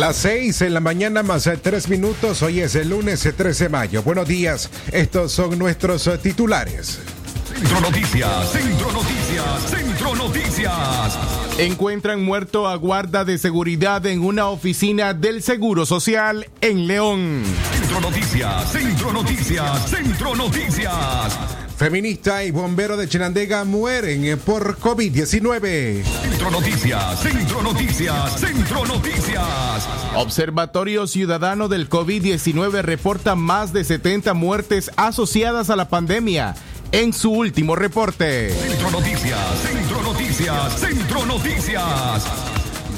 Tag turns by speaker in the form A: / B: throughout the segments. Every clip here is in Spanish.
A: Las seis en la mañana más eh, tres minutos. Hoy es el lunes 13 eh, de mayo. Buenos días. Estos son nuestros eh, titulares.
B: Centro Noticias, Centro Noticias, Centro Noticias.
C: Encuentran muerto a guarda de seguridad en una oficina del Seguro Social en León.
B: Centro Noticias, Centro Noticias, Centro Noticias.
A: Feminista y bombero de Chinandega mueren por COVID-19.
B: Centro Noticias, Centro Noticias, Centro Noticias.
C: Observatorio Ciudadano del COVID-19 reporta más de 70 muertes asociadas a la pandemia en su último reporte.
B: Centro Noticias, Centro Noticias, Centro Noticias.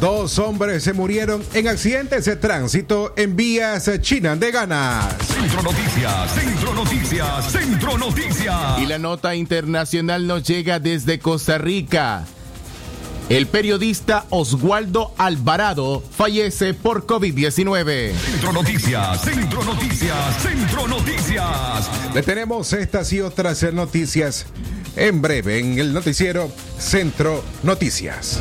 A: Dos hombres se murieron en accidentes de tránsito en vías chinandeganas.
B: Centro Noticias, Centro Noticias, Centro Noticias.
C: Y la nota internacional nos llega desde Costa Rica. El periodista Oswaldo Alvarado fallece por COVID-19.
B: Centro Noticias, Centro Noticias, Centro Noticias.
A: Le tenemos estas y otras noticias en breve en el noticiero Centro Noticias.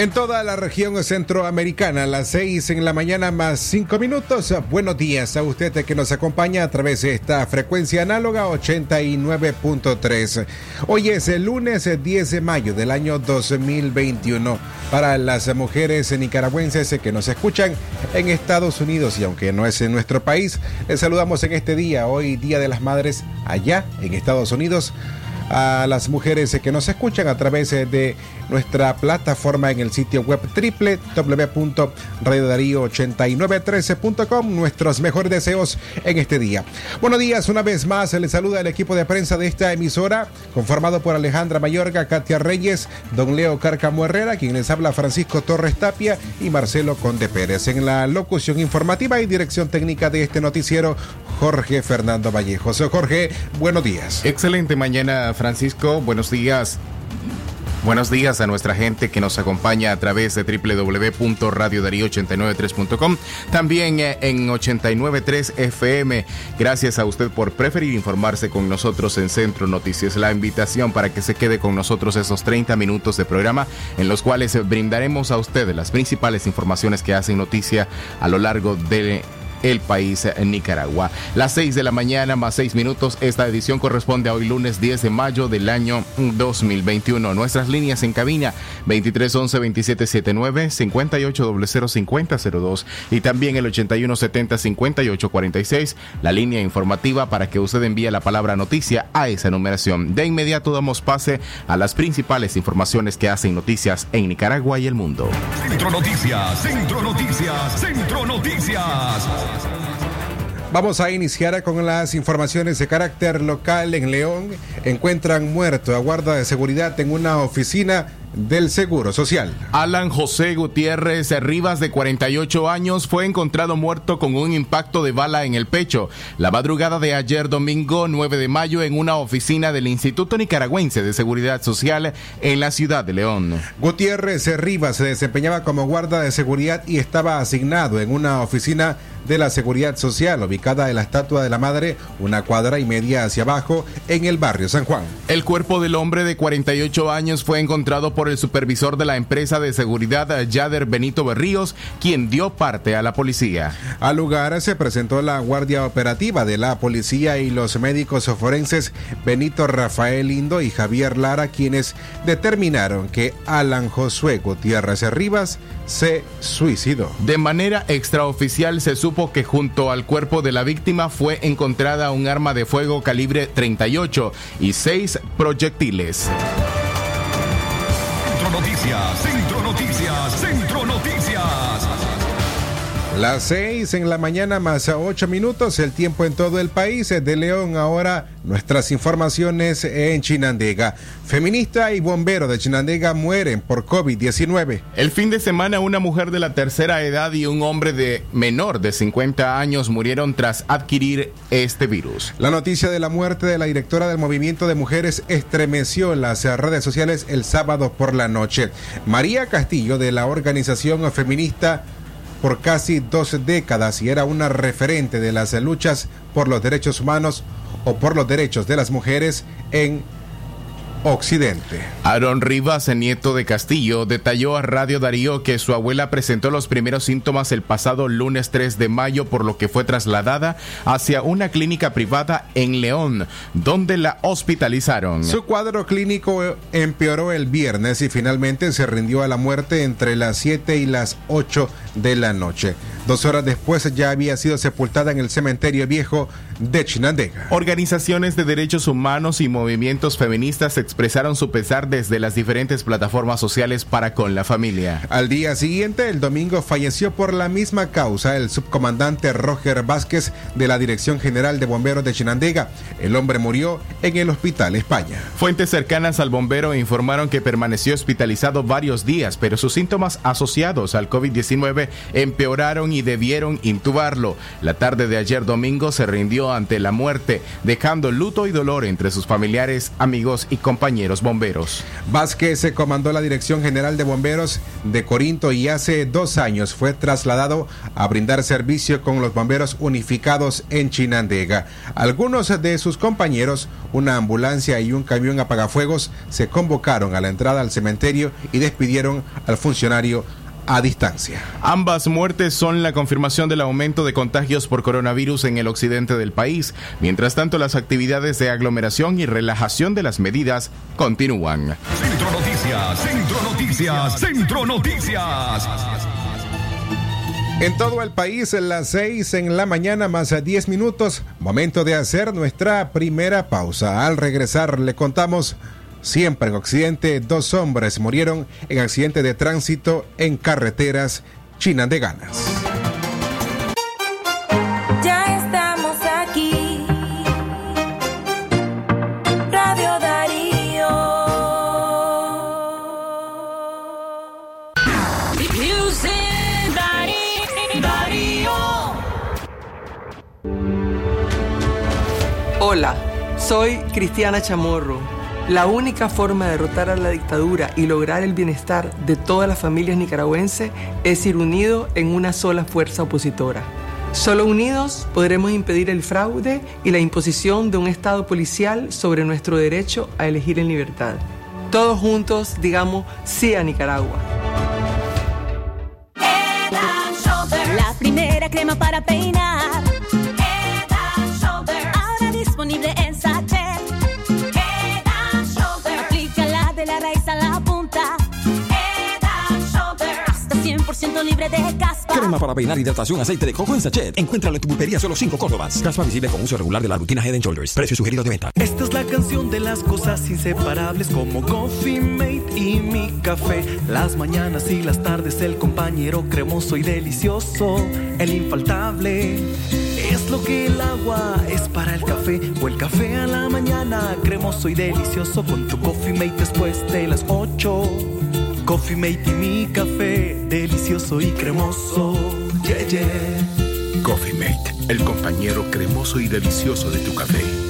A: En toda la región centroamericana, las seis en la mañana más cinco minutos. Buenos días a usted que nos acompaña a través de esta frecuencia análoga 89.3. Hoy es el lunes 10 de mayo del año 2021. Para las mujeres nicaragüenses que nos escuchan en Estados Unidos y aunque no es en nuestro país, les saludamos en este día, hoy Día de las Madres, allá en Estados Unidos a las mujeres que nos escuchan a través de nuestra plataforma en el sitio web www.radiodarío8913.com. Nuestros mejores deseos en este día. Buenos días, una vez más les saluda el equipo de prensa de esta emisora, conformado por Alejandra Mayorga, Katia Reyes, don Leo Carcamo Herrera, quien les habla Francisco Torres Tapia y Marcelo Conde Pérez. En la locución informativa y dirección técnica de este noticiero, Jorge Fernando Vallejos. Jorge, buenos días.
C: Excelente mañana, Francisco. Buenos días. Buenos días a nuestra gente que nos acompaña a través de www.radiodarío893.com, también eh, en 893 FM. Gracias a usted por preferir informarse con nosotros en Centro Noticias. La invitación para que se quede con nosotros esos 30 minutos de programa en los cuales brindaremos a usted las principales informaciones que hacen noticia a lo largo de el país en Nicaragua. Las 6 de la mañana más 6 minutos. Esta edición corresponde a hoy lunes 10 de mayo del año 2021. Nuestras líneas en cabina 2311 2779 5800 y también el 8170 5846. La línea informativa para que usted envíe la palabra noticia a esa numeración. De inmediato damos pase a las principales informaciones que hacen noticias en Nicaragua y el mundo.
B: Centro Noticias, Centro Noticias, Centro Noticias.
A: Vamos a iniciar con las informaciones de carácter local en León. Encuentran muerto a guarda de seguridad en una oficina del Seguro Social.
C: Alan José Gutiérrez Rivas, de 48 años, fue encontrado muerto con un impacto de bala en el pecho la madrugada de ayer domingo 9 de mayo en una oficina del Instituto Nicaragüense de Seguridad Social en la ciudad de León.
A: Gutiérrez Rivas se desempeñaba como guarda de seguridad y estaba asignado en una oficina de la Seguridad Social ubicada en la Estatua de la Madre, una cuadra y media hacia abajo, en el barrio San Juan.
C: El cuerpo del hombre de 48 años fue encontrado por por el supervisor de la empresa de seguridad Yader Benito Berríos, quien dio parte a la policía.
A: Al lugar se presentó la guardia operativa de la policía y los médicos forenses Benito Rafael Lindo y Javier Lara, quienes determinaron que Alan Josué Gutiérrez Rivas se suicidó.
C: De manera extraoficial se supo que junto al cuerpo de la víctima fue encontrada un arma de fuego calibre 38 y seis proyectiles.
B: Noticias,
A: Las seis en la mañana más a ocho minutos, el tiempo en todo el país. De León ahora nuestras informaciones en Chinandega. Feminista y bombero de Chinandega mueren por COVID-19.
C: El fin de semana una mujer de la tercera edad y un hombre de menor de 50 años murieron tras adquirir este virus.
A: La noticia de la muerte de la directora del movimiento de mujeres estremeció las redes sociales el sábado por la noche. María Castillo de la organización feminista por casi dos décadas y era una referente de las luchas por los derechos humanos o por los derechos de las mujeres en Occidente.
C: Aaron Rivas, nieto de Castillo, detalló a Radio Darío que su abuela presentó los primeros síntomas el pasado lunes 3 de mayo, por lo que fue trasladada hacia una clínica privada en León, donde la hospitalizaron.
A: Su cuadro clínico empeoró el viernes y finalmente se rindió a la muerte entre las 7 y las 8 de la noche. Dos horas después ya había sido sepultada en el cementerio viejo de Chinandega.
C: Organizaciones de derechos humanos y movimientos feministas expresaron su pesar desde las diferentes plataformas sociales para con la familia.
A: Al día siguiente, el domingo, falleció por la misma causa el subcomandante Roger Vázquez de la Dirección General de Bomberos de Chinandega. El hombre murió en el Hospital España.
C: Fuentes cercanas al bombero informaron que permaneció hospitalizado varios días, pero sus síntomas asociados al COVID-19 empeoraron y debieron intubarlo. La tarde de ayer domingo se rindió ante la muerte, dejando luto y dolor entre sus familiares, amigos y compañeros bomberos.
A: Vázquez se comandó la Dirección General de Bomberos de Corinto y hace dos años fue trasladado a brindar servicio con los bomberos unificados en Chinandega. Algunos de sus compañeros, una ambulancia y un camión apagafuegos, se convocaron a la entrada al cementerio y despidieron al funcionario a distancia.
C: Ambas muertes son la confirmación del aumento de contagios por coronavirus en el occidente del país. Mientras tanto, las actividades de aglomeración y relajación de las medidas continúan.
B: Centro Noticias, Centro Noticias, Centro Noticias.
A: En todo el país, en las 6 en la mañana más a 10 minutos, momento de hacer nuestra primera pausa. Al regresar le contamos Siempre en Occidente, dos hombres murieron en accidente de tránsito en carreteras chinandeganas.
D: Ya estamos aquí. Radio Darío.
E: Hola, soy Cristiana Chamorro la única forma de derrotar a la dictadura y lograr el bienestar de todas las familias nicaragüenses es ir unidos en una sola fuerza opositora. Solo unidos podremos impedir el fraude y la imposición de un Estado policial sobre nuestro derecho a elegir en libertad. Todos juntos digamos sí a Nicaragua.
D: La primera crema para peinar libre de caspa.
F: Crema para peinar, hidratación, aceite de coco en sachet. Encuéntralo en tu pulpería solo 5 Córdobas. Caspa visible con uso regular de la rutina Head Shoulders. Precio sugerido de venta.
G: Esta es la canción de las cosas inseparables como Coffee Mate y mi café. Las mañanas y las tardes el compañero cremoso y delicioso. El infaltable. Es lo que el agua es para el café o el café a la mañana cremoso y delicioso con tu Coffee Mate después de las 8. Coffee Mate y mi café, delicioso y cremoso. Yeah, yeah.
B: Coffee Mate, el compañero cremoso y delicioso de tu café.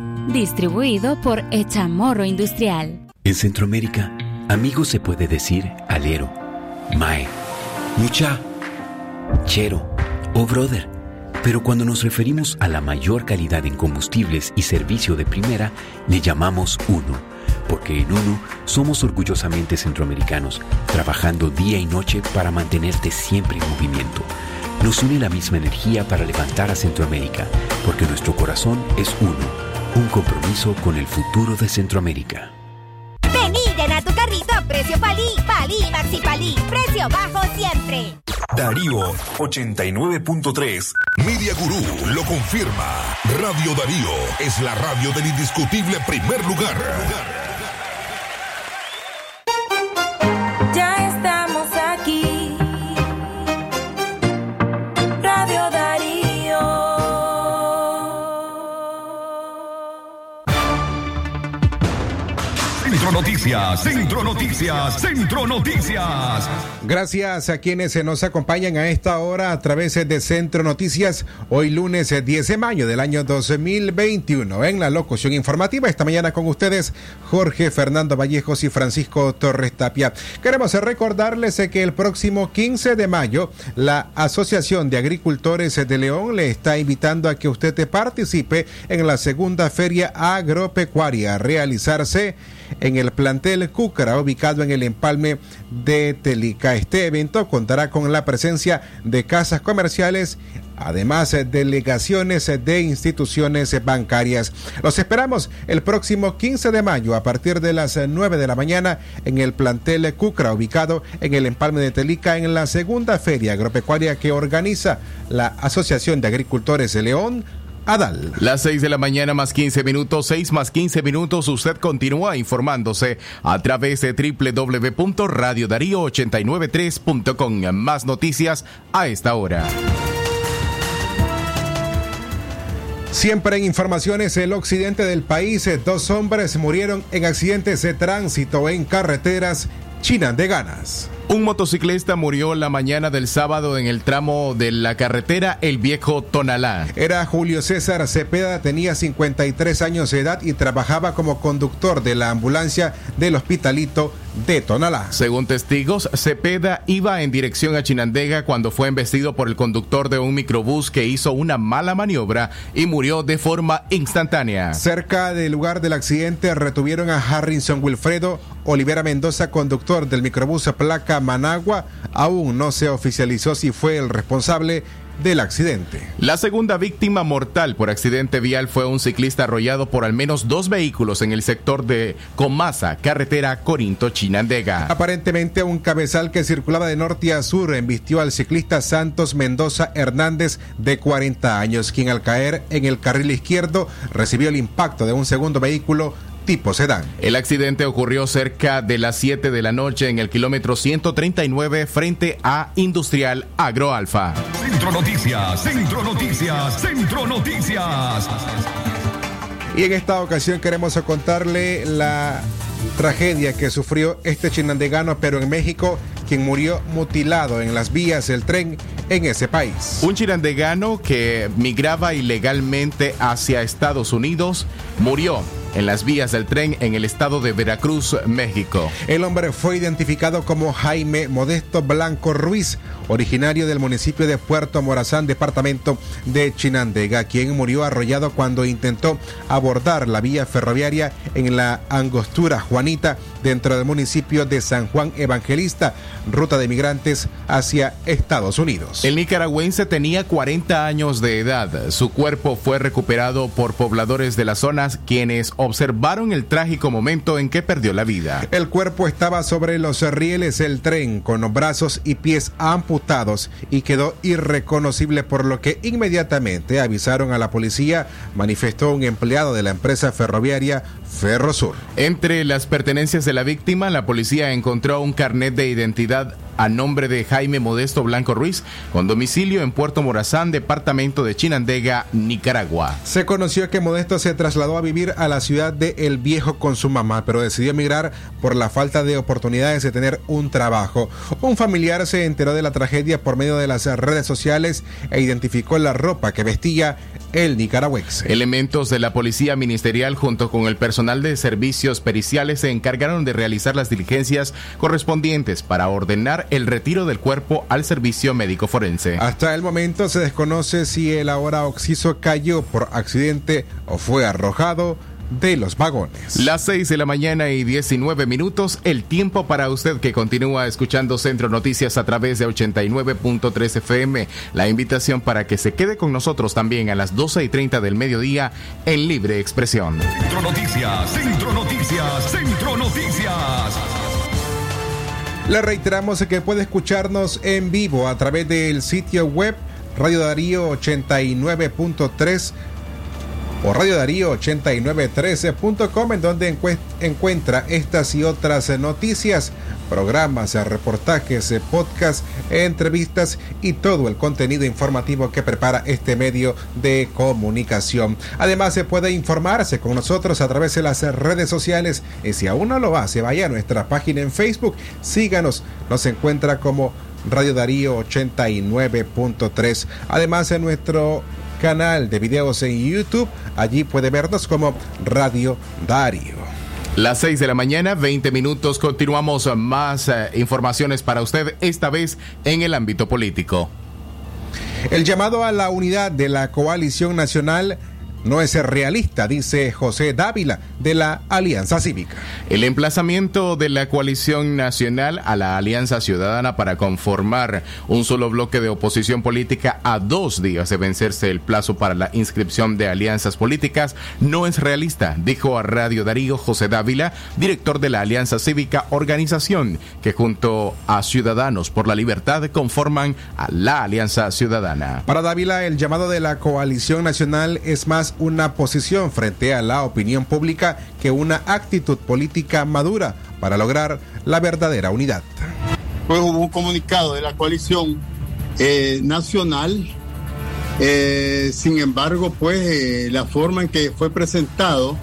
H: Distribuido por Echamorro Industrial.
I: En Centroamérica, amigo se puede decir alero, mae, mucha, chero o brother. Pero cuando nos referimos a la mayor calidad en combustibles y servicio de primera, le llamamos uno, porque en uno somos orgullosamente centroamericanos, trabajando día y noche para mantenerte siempre en movimiento. Nos une la misma energía para levantar a Centroamérica, porque nuestro corazón es uno, un compromiso con el futuro de Centroamérica.
J: Vení, llena tu carrito a precio palí, palí, maxi palí, precio bajo siempre.
K: Darío 89.3. Media Gurú lo confirma. Radio Darío es la radio del indiscutible primer lugar.
B: Noticias, Centro Noticias, Centro Noticias.
A: Gracias a quienes nos acompañan a esta hora a través de Centro Noticias, hoy lunes eh, 10 de mayo del año 2021. En la locución informativa, esta mañana con ustedes, Jorge Fernando Vallejos y Francisco Torres Tapia. Queremos eh, recordarles eh, que el próximo 15 de mayo, la Asociación de Agricultores de León le está invitando a que usted participe en la segunda feria agropecuaria a realizarse en el plantel Cúcara, ubicado en el empalme de Telica. Este evento contará con la presencia de casas comerciales, además delegaciones de instituciones bancarias. Los esperamos el próximo 15 de mayo a partir de las eh, 9 de la mañana en el plantel Cúcara, ubicado en el empalme de Telica, en la segunda feria agropecuaria que organiza la Asociación de Agricultores de León. Adal.
C: Las 6 de la mañana más 15 minutos, 6 más 15 minutos, usted continúa informándose a través de www.radiodarío893.com. Más noticias a esta hora.
A: Siempre en informaciones, el occidente del país, eh, dos hombres murieron en accidentes de tránsito en carreteras chinandeganas.
C: Un motociclista murió la mañana del sábado en el tramo de la carretera El Viejo Tonalá.
A: Era Julio César Cepeda, tenía 53 años de edad y trabajaba como conductor de la ambulancia del hospitalito de Tonalá.
C: Según testigos, Cepeda iba en dirección a Chinandega cuando fue embestido por el conductor de un microbús que hizo una mala maniobra y murió de forma instantánea.
A: Cerca del lugar del accidente retuvieron a Harrison Wilfredo Olivera Mendoza, conductor del microbús placa Managua. Aún no se oficializó si fue el responsable del accidente.
C: La segunda víctima mortal por accidente vial fue un ciclista arrollado por al menos dos vehículos en el sector de Comasa, carretera Corinto-Chinandega.
A: Aparentemente un cabezal que circulaba de norte a sur embistió al ciclista Santos Mendoza Hernández de 40 años, quien al caer en el carril izquierdo recibió el impacto de un segundo vehículo tipo sedán.
C: El accidente ocurrió cerca de las 7 de la noche en el kilómetro 139 frente a Industrial Agroalfa.
B: Centro Noticias, Centro Noticias, Centro Noticias.
A: Y en esta ocasión queremos contarle la tragedia que sufrió este chinandegano, pero en México, quien murió mutilado en las vías del tren en ese país.
C: Un chinandegano que migraba ilegalmente hacia Estados Unidos murió en las vías del tren en el estado de Veracruz, México.
A: El hombre fue identificado como Jaime Modesto Blanco Ruiz, originario del municipio de Puerto Morazán, departamento de Chinandega, quien murió arrollado cuando intentó abordar la vía ferroviaria en la Angostura Juanita dentro del municipio de San Juan Evangelista, ruta de migrantes hacia Estados Unidos.
C: El nicaragüense tenía 40 años de edad. Su cuerpo fue recuperado por pobladores de las zonas quienes observaron el trágico momento en que perdió la vida.
A: El cuerpo estaba sobre los rieles del tren con los brazos y pies amputados y quedó irreconocible por lo que inmediatamente avisaron a la policía, manifestó un empleado de la empresa ferroviaria Ferrosur.
C: Entre las pertenencias del de la víctima, la policía encontró un carnet de identidad a nombre de Jaime Modesto Blanco Ruiz, con domicilio en Puerto Morazán, departamento de Chinandega, Nicaragua.
A: Se conoció que Modesto se trasladó a vivir a la ciudad de El Viejo con su mamá, pero decidió emigrar por la falta de oportunidades de tener un trabajo. Un familiar se enteró de la tragedia por medio de las redes sociales e identificó la ropa que vestía el nicaragüense.
C: Elementos de la Policía Ministerial junto con el personal de servicios periciales se encargaron de realizar las diligencias correspondientes para ordenar el retiro del cuerpo al servicio médico forense.
A: Hasta el momento se desconoce si el ahora occiso cayó por accidente o fue arrojado de los vagones.
C: Las 6 de la mañana y 19 minutos, el tiempo para usted que continúa escuchando Centro Noticias a través de 89.3 FM. La invitación para que se quede con nosotros también a las 12 y 30 del mediodía en libre expresión.
B: Centro Noticias, Centro Noticias, Centro Noticias.
A: Le reiteramos que puede escucharnos en vivo a través del sitio web Radio Darío 89.3 o Radio Darío 8913.com en donde encuentra estas y otras noticias, programas, reportajes, podcasts, entrevistas y todo el contenido informativo que prepara este medio de comunicación. Además se puede informarse con nosotros a través de las redes sociales y si aún no lo hace, vaya a nuestra página en Facebook, síganos, nos encuentra como Radio Darío 89.3. Además en nuestro canal de videos en YouTube. Allí puede vernos como Radio Dario.
C: Las 6 de la mañana, 20 minutos. Continuamos más eh, informaciones para usted, esta vez en el ámbito político.
A: El llamado a la unidad de la coalición nacional no es realista, dice José Dávila de la Alianza Cívica.
C: El emplazamiento de la coalición nacional a la Alianza Ciudadana para conformar un solo bloque de oposición política a dos días de vencerse el plazo para la inscripción de alianzas políticas no es realista, dijo a Radio Darío José Dávila, director de la Alianza Cívica, organización que junto a Ciudadanos por la Libertad conforman a la Alianza Ciudadana.
A: Para Dávila, el llamado de la coalición nacional es más una posición frente a la opinión pública que una actitud política madura para lograr la verdadera unidad.
L: Pues hubo un comunicado de la coalición eh, nacional, eh, sin embargo, pues eh, la forma en que fue presentado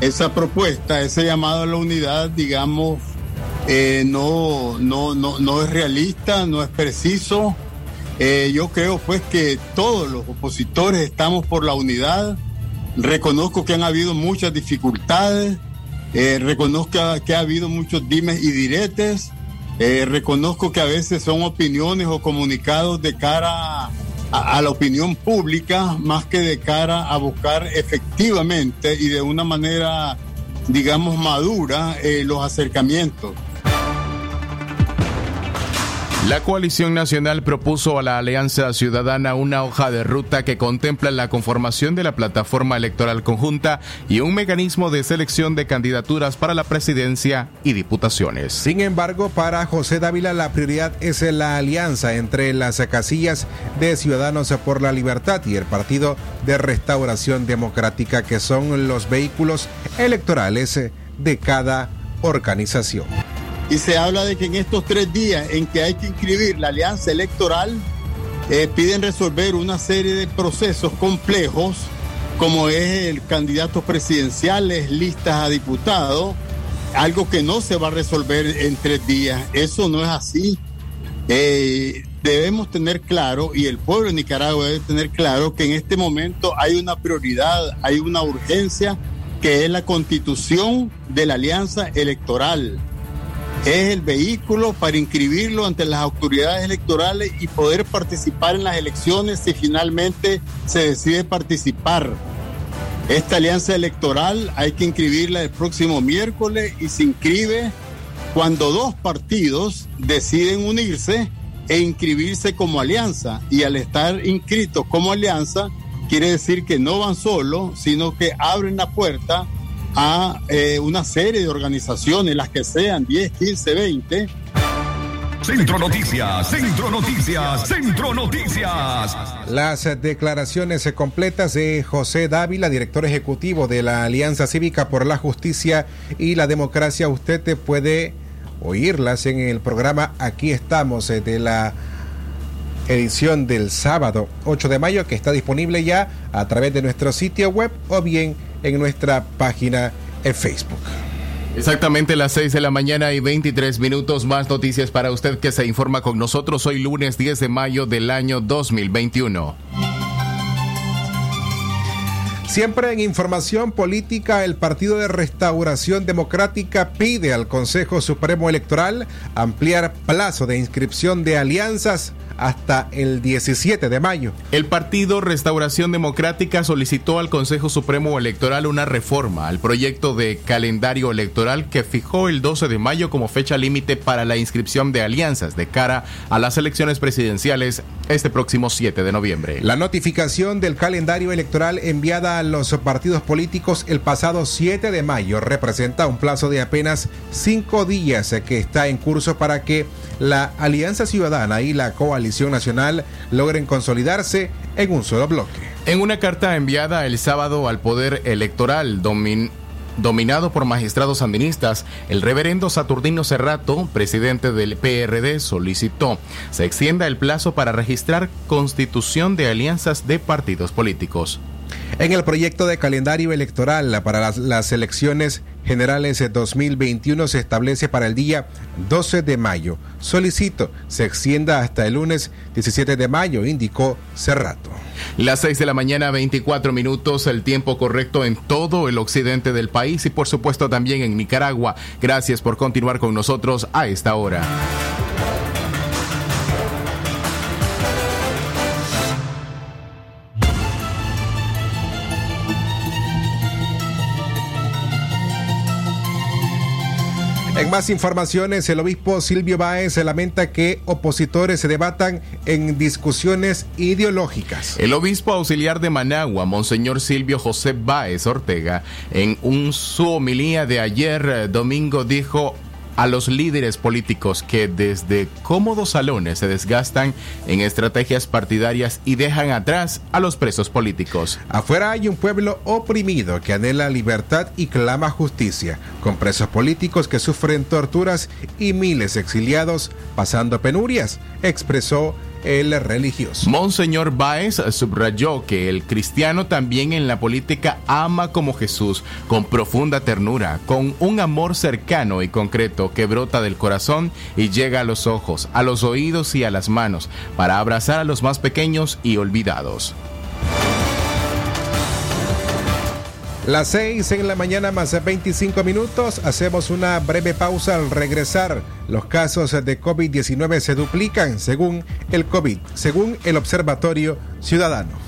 L: esa propuesta, ese llamado a la unidad, digamos, no, no, no, no es realista, no es preciso. yo creo pues que todos los opositores estamos por la unidad, Reconozco que han habido muchas dificultades, eh, reconozco que ha habido muchos dimes y diretes, eh, reconozco que a veces son opiniones o comunicados de cara a, la opinión pública más que de cara a buscar efectivamente y de una manera, digamos, madura eh, los acercamientos.
C: La coalición nacional propuso a la Alianza Ciudadana una hoja de ruta que contempla la conformación de la plataforma electoral conjunta y un mecanismo de selección de candidaturas para la presidencia y diputaciones.
A: Sin embargo, para José Dávila la prioridad es la alianza entre las casillas de Ciudadanos por la Libertad y el Partido de Restauración Democrática, que son los vehículos electorales de cada organización.
L: Y se habla de que en estos tres días en que hay que inscribir la alianza electoral, eh, piden resolver una serie de procesos complejos, como es el candidato presidenciales, listas a diputados, algo que no se va a resolver en tres días. Eso no es así. Eh, debemos tener claro, y el pueblo de Nicaragua debe tener claro, que en este momento hay una prioridad, hay una urgencia, que es la constitución de la alianza electoral es el vehículo para inscribirlo ante las autoridades electorales y poder participar en las elecciones si finalmente se decide participar. Esta alianza electoral hay que inscribirla el próximo miércoles y se inscribe cuando dos partidos deciden unirse e inscribirse como alianza. Y al estar inscritos como alianza, quiere decir que no van solos, sino que abren la puerta a eh, una serie de organizaciones, las que sean 10, 15, 20,
B: Centro Noticias, Centro Noticias, Centro Noticias.
A: Las declaraciones completas de José Dávila, director ejecutivo de la Alianza Cívica por la Justicia y la Democracia, usted puede oírlas en el programa Aquí estamos eh, de la edición del sábado 8 de mayo que está disponible ya a través de nuestro sitio web o bien en nuestra página en Facebook.
C: Exactamente las 6 de la mañana y 23 minutos más noticias para usted que se informa con nosotros hoy lunes 10 de mayo del año 2021.
A: Siempre en información política, el Partido de Restauración Democrática pide al Consejo Supremo Electoral ampliar plazo de inscripción de alianzas hasta el 17 de mayo.
C: El Partido Restauración Democrática solicitó al Consejo Supremo Electoral una reforma al proyecto de calendario electoral que fijó el 12 de mayo como fecha límite para la inscripción de alianzas de cara a las elecciones presidenciales este próximo 7 de noviembre.
A: La notificación del calendario electoral enviada a los partidos políticos el pasado 7 de mayo representa un plazo de apenas cinco días que está en curso para que la Alianza Ciudadana y la Coalición Nacional logren consolidarse en un solo bloque.
C: En una carta enviada el sábado al Poder Electoral, domin dominado por magistrados sandinistas, el reverendo Saturnino Cerrato, presidente del PRD, solicitó se extienda el plazo para registrar constitución de alianzas de partidos políticos.
A: En el proyecto de calendario electoral para las, elecciones generales de 2021 se establece para el día 12 de mayo. Solicito se extienda hasta el lunes 17 de mayo, indicó Cerrato.
C: Las 6 de la mañana, 24 minutos, el tiempo correcto en todo el occidente del país y por supuesto también en Nicaragua. Gracias por continuar con nosotros a esta hora.
A: En más informaciones, el obispo Silvio Báez lamenta que opositores se debatan en discusiones ideológicas.
C: El obispo auxiliar de Managua, Monseñor Silvio José Báez Ortega, en un su homilía de ayer domingo dijo a los líderes políticos que desde cómodos salones se desgastan en estrategias partidarias y dejan atrás a los presos políticos.
A: Afuera hay un pueblo oprimido que anhela libertad y clama justicia, con presos políticos que sufren torturas y miles exiliados pasando penurias, expresó el religioso.
C: Monseñor Báez subrayó que el cristiano también en la política ama como Jesús, con profunda ternura, con un amor cercano y concreto que brota del corazón y llega a los ojos, a los oídos y a las manos, para abrazar a los más pequeños y olvidados.
A: Las 6 en la mañana más 25 minutos. Hacemos una breve pausa al regresar. Los casos de COVID-19 se duplican según el COVID, según el Observatorio Ciudadano.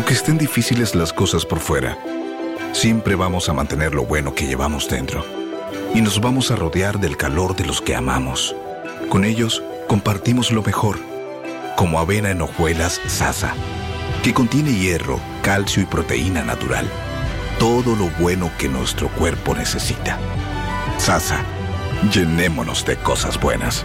M: Aunque estén difíciles las cosas por fuera, siempre vamos a mantener lo bueno que llevamos dentro. Y nos vamos a rodear del calor de los que amamos. Con ellos compartimos lo mejor, como avena en hojuelas Sasa, que contiene hierro, calcio y proteína natural. Todo lo bueno que nuestro cuerpo necesita. Sasa, llenémonos de cosas buenas.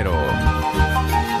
N: cero.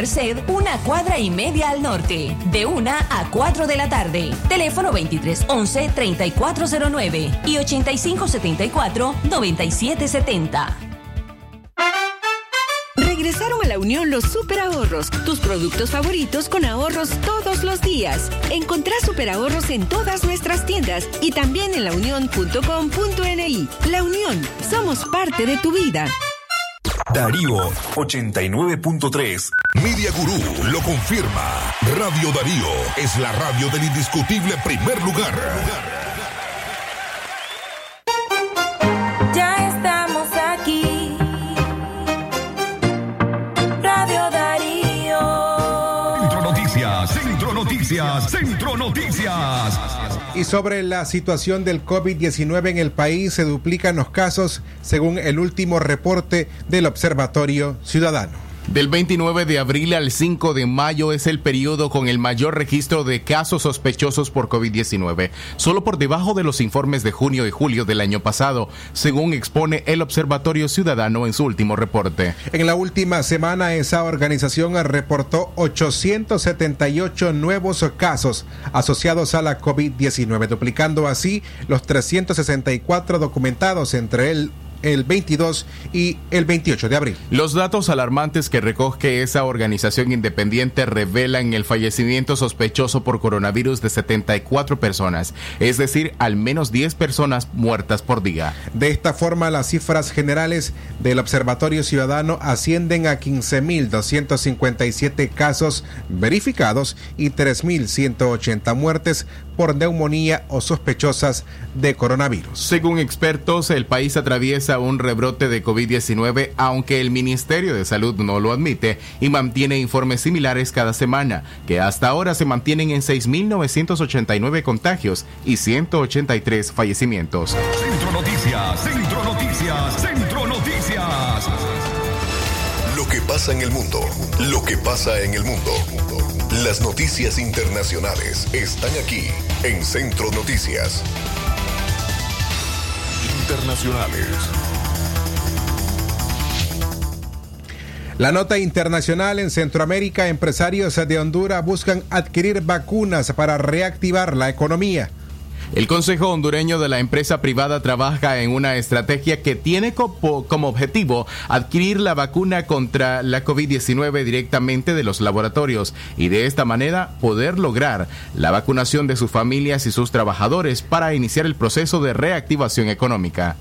O: una cuadra y media al norte, de 1 a 4 de la tarde. Teléfono 2311-3409 y 8574-9770.
P: Regresaron a la Unión los super ahorros, tus productos favoritos con ahorros todos los días. Encontrá super ahorros en todas nuestras tiendas y también en launión.com.ni. La Unión, somos parte de tu vida.
Q: Darío 89.3. Media Gurú lo confirma. Radio Darío es la radio del indiscutible primer lugar.
D: Ya estamos aquí. Radio Darío.
B: Centro Noticias, Centro Noticias, Centro Noticias.
A: Y sobre la situación del COVID-19 en el país, se duplican los casos según el último reporte del Observatorio Ciudadano.
C: Del 29 de abril al 5 de mayo es el periodo con el mayor registro de casos sospechosos por COVID-19, solo por debajo de los informes de junio y julio del año pasado, según expone el Observatorio Ciudadano en su último reporte.
A: En la última semana, esa organización reportó 878 nuevos casos asociados a la COVID-19, duplicando así los 364 documentados entre el el 22 y el 28 de abril.
C: Los datos alarmantes que recoge esa organización independiente revelan el fallecimiento sospechoso por coronavirus de 74 personas, es decir, al menos 10 personas muertas por día.
A: De esta forma, las cifras generales del Observatorio Ciudadano ascienden a 15.257 casos verificados y 3.180 muertes por neumonía o sospechosas de coronavirus.
C: Según expertos, el país atraviesa un rebrote de COVID-19, aunque el Ministerio de Salud no lo admite y mantiene informes similares cada semana, que hasta ahora se mantienen en 6.989 contagios y 183 fallecimientos.
B: Centro Noticias, Centro Noticias, Centro Noticias.
Q: Lo que pasa en el mundo, lo que pasa en el mundo. Las noticias internacionales están aquí en Centro Noticias. Internacionales.
A: La nota internacional en Centroamérica, empresarios de Honduras buscan adquirir vacunas para reactivar la economía.
C: El Consejo Hondureño de la empresa privada trabaja en una estrategia que tiene como, objetivo adquirir la vacuna contra la COVID-19 directamente de los laboratorios y de esta manera poder lograr la vacunación de sus familias y sus trabajadores para iniciar el proceso de reactivación económica.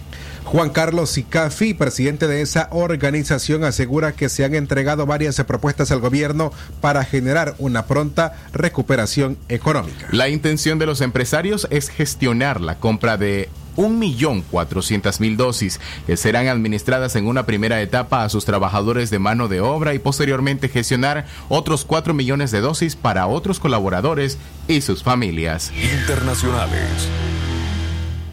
A: Juan Carlos Sicafi, presidente de esa organización, asegura que se han entregado varias propuestas al gobierno para generar una pronta recuperación económica.
C: La intención de los empresarios es gestionar la compra de 1.400.000 dosis que serán administradas en una primera etapa a sus trabajadores de mano de obra y posteriormente gestionar otros 4 millones de dosis para otros colaboradores y sus familias.
Q: Internacionales.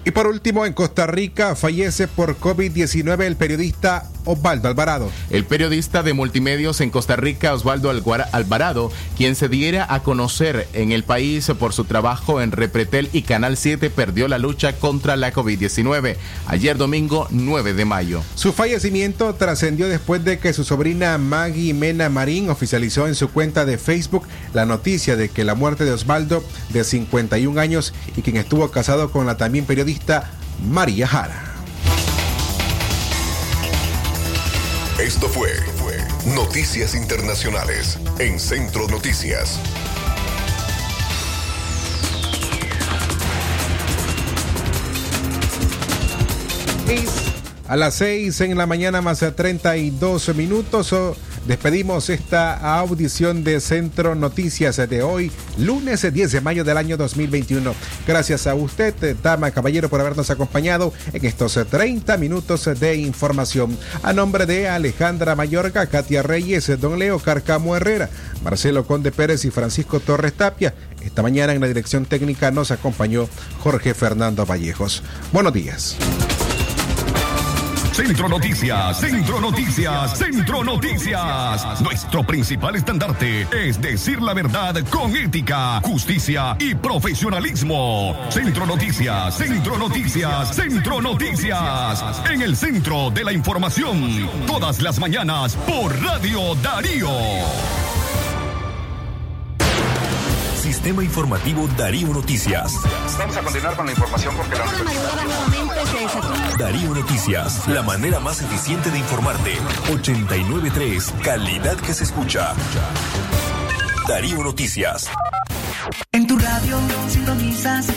A: Y por último, en Costa Rica fallece por COVID-19 el periodista Osvaldo Alvarado.
C: El periodista de multimedios en Costa Rica, Osvaldo Alvarado, quien se diera a conocer en el país por su trabajo en Repretel y Canal 7, perdió la lucha contra la COVID-19 ayer domingo 9 de mayo.
A: Su fallecimiento trascendió después de que su sobrina Maggie Mena Marín oficializó en su cuenta de Facebook la noticia de que la muerte de Osvaldo, de 51 años y quien estuvo casado con la también periodista María Jara.
Q: Esto fue Noticias Internacionales en Centro Noticias.
A: A las 6 en la mañana más a 32 minutos. oh, Despedimos esta audición de Centro Noticias de hoy, lunes 10 de mayo del año 2021. Gracias a usted, eh, dama, caballero, por habernos acompañado en estos eh, 30 minutos de información. A nombre de Alejandra Mayorga, Katia Reyes, eh, Don Leo Carcamo Herrera, Marcelo Conde Pérez y Francisco Torres Tapia. Esta mañana en la dirección técnica nos acompañó Jorge Fernando Vallejos. Buenos días.
B: Centro Noticias, Centro Noticias, Centro Noticias. Nuestro principal estandarte es decir la verdad con ética, justicia y profesionalismo. Centro Noticias, Centro Noticias, Centro Noticias. En el centro de la información, todas las mañanas por Radio Darío.
R: Sistema Informativo Darío Noticias.
S: Vamos a continuar con la información porque la
R: Darío Noticias, la manera más eficiente de informarte. 893, calidad que se escucha. Darío Noticias.
T: En tu radio sintonizas